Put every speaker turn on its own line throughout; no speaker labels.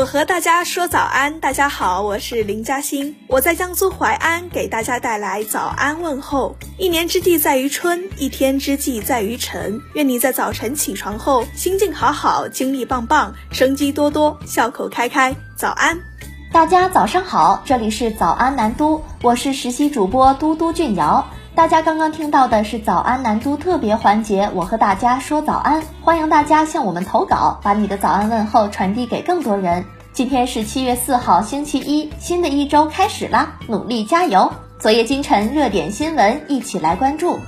我和大家说早安，大家好，我是林嘉欣，我在江苏淮安给大家带来早安问候。一年之计在于春，一天之计在于晨。愿你在早晨起床后，心境好好，精力棒棒，生机多多，笑口开开。早安，
大家早上好，这里是早安南都，我是实习主播嘟嘟俊瑶。大家刚刚听到的是早安南都特别环节，我和大家说早安，欢迎大家向我们投稿，把你的早安问候传递给更多人。今天是七月四号，星期一，新的一周开始啦，努力加油！昨夜今晨热点新闻，一起来关注。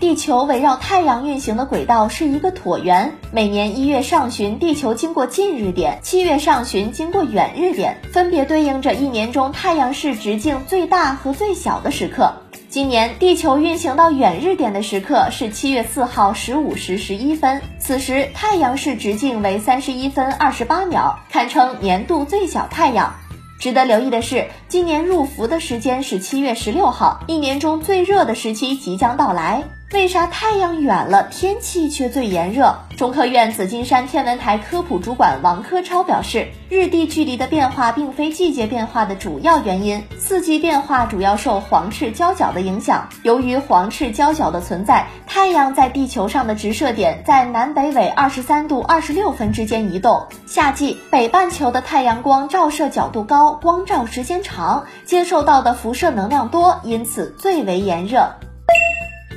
地球围绕太阳运行的轨道是一个椭圆，每年一月上旬，地球经过近日点，七月上旬经过远日点，分别对应着一年中太阳系直径最大和最小的时刻。今年地球运行到远日点的时刻是七月四号十五时十一分，此时太阳是直径为三十一分二十八秒，堪称年度最小太阳。值得留意的是，今年入伏的时间是七月十六号，一年中最热的时期即将到来。为啥太阳远了，天气却最炎热？中科院紫金山天文台科普主管王科超表示，日地距离的变化并非季节变化的主要原因，四季变化主要受黄赤交角的影响。由于黄赤交角的存在，太阳在地球上的直射点在南北纬二十三度二十六分之间移动。夏季北半球的太阳光照射角度高，光照时间长，接受到的辐射能量多，因此最为炎热。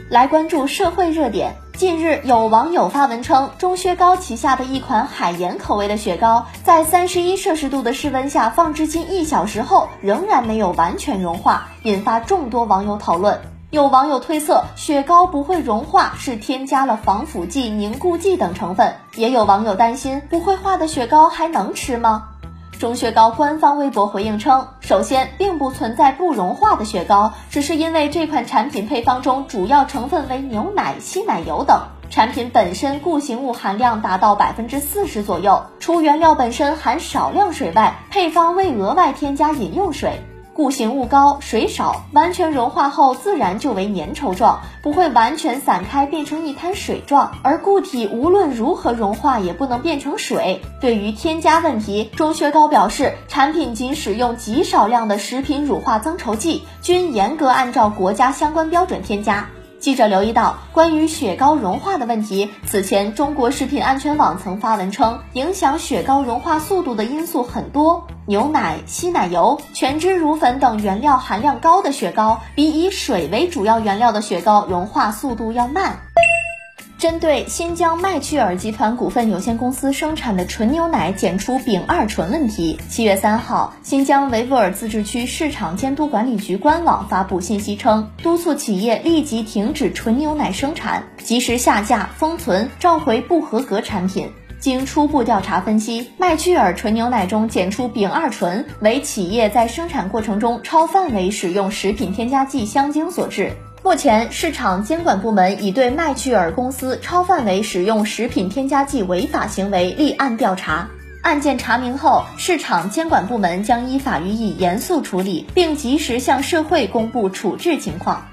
来关注社会热点。近日，有网友发文称，钟薛高旗下的一款海盐口味的雪糕，在三十一摄氏度的室温下放置近一小时后，仍然没有完全融化，引发众多网友讨论。有网友推测，雪糕不会融化是添加了防腐剂、凝固剂等成分。也有网友担心，不会化的雪糕还能吃吗？钟薛高官方微博回应称，首先并不存在不融化的雪糕，只是因为这款产品配方中主要成分为牛奶、稀奶油等，产品本身固形物含量达到百分之四十左右，除原料本身含少量水外，配方未额外添加饮用水。固形物高，水少，完全融化后自然就为粘稠状，不会完全散开变成一滩水状。而固体无论如何融化也不能变成水。对于添加问题，钟薛高表示，产品仅使用极少量的食品乳化增稠剂，均严格按照国家相关标准添加。记者留意到，关于雪糕融化的问题，此前中国食品安全网曾发文称，影响雪糕融化速度的因素很多，牛奶、稀奶油、全脂乳粉等原料含量高的雪糕，比以水为主要原料的雪糕融化速度要慢。针对新疆麦趣尔集团股份有限公司生产的纯牛奶检出丙二醇问题，七月三号，新疆维吾尔自治区市场监督管理局官网发布信息称，督促企业立即停止纯牛奶生产，及时下架、封存、召回不合格产品。经初步调查分析，麦趣尔纯牛奶中检出丙二醇为企业在生产过程中超范围使用食品添加剂香精所致。目前，市场监管部门已对麦趣尔公司超范围使用食品添加剂违法行为立案调查。案件查明后，市场监管部门将依法予以严肃处理，并及时向社会公布处置情况。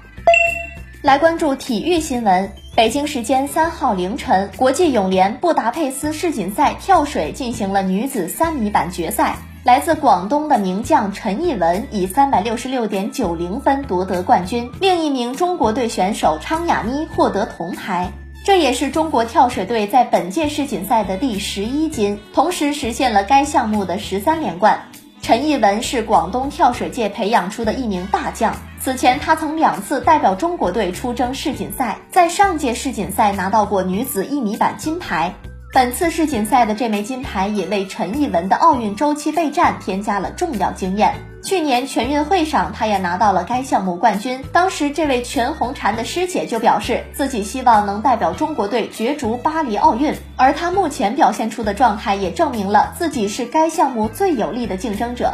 来关注体育新闻。北京时间三号凌晨，国际泳联布达佩斯世锦赛跳水进行了女子三米板决赛。来自广东的名将陈艺文以三百六十六点九零分夺得冠军，另一名中国队选手昌雅妮获得铜牌，这也是中国跳水队在本届世锦赛的第十一金，同时实现了该项目的十三连冠。陈艺文是广东跳水界培养出的一名大将，此前他曾两次代表中国队出征世锦赛，在上届世锦赛拿到过女子一米板金牌。本次世锦赛的这枚金牌也为陈艺文的奥运周期备战添加了重要经验。去年全运会上，他也拿到了该项目冠军。当时，这位全红婵的师姐就表示自己希望能代表中国队角逐巴黎奥运。而她目前表现出的状态也证明了自己是该项目最有力的竞争者。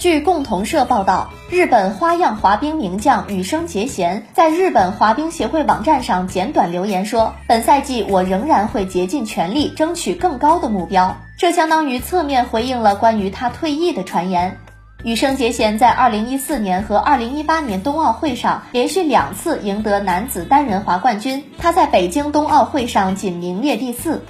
据共同社报道，日本花样滑冰名将羽生结弦在日本滑冰协会网站上简短留言说：“本赛季我仍然会竭尽全力争取更高的目标。”这相当于侧面回应了关于他退役的传言。羽生结弦在2014年和2018年冬奥会上连续两次赢得男子单人滑冠军，他在北京冬奥会上仅名列第四。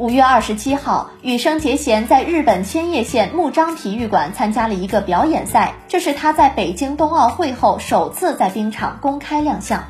五月二十七号，羽生结弦在日本千叶县木章体育馆参加了一个表演赛，这是他在北京冬奥会后首次在冰场公开亮相。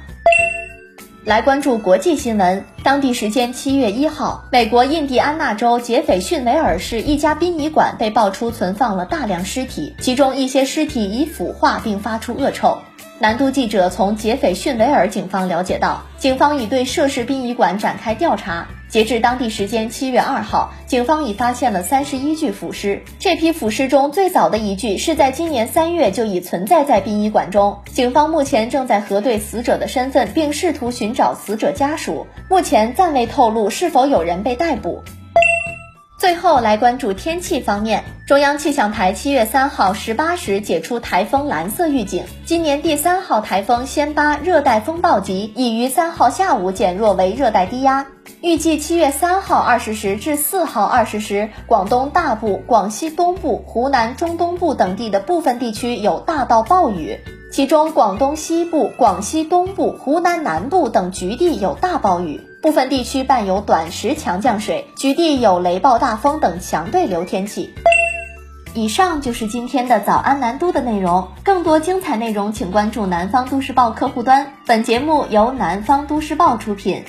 来关注国际新闻。当地时间七月一号，美国印第安纳州杰斐逊维尔市一家殡仪馆被爆出存放了大量尸体，其中一些尸体已腐化并发出恶臭。南都记者从杰斐逊维尔警方了解到，警方已对涉事殡仪馆展开调查。截至当地时间七月二号，警方已发现了三十一具腐尸。这批腐尸中最早的一具是在今年三月就已存在在殡仪馆中。警方目前正在核对死者的身份，并试图寻找死者家属。目前暂未透露是否有人被逮捕。最后来关注天气方面，中央气象台七月三号十八时解除台风蓝色预警。今年第三号台风暹巴热带风暴级已于三号下午减弱为热带低压，预计七月三号二十时至四号二十时，广东大部、广西东部、湖南中东部等地的部分地区有大到暴雨，其中广东西部、广西东部、湖南南部等局地有大暴雨。部分地区伴有短时强降水，局地有雷暴大风等强对流天气。以上就是今天的早安南都的内容，更多精彩内容请关注南方都市报客户端。本节目由南方都市报出品。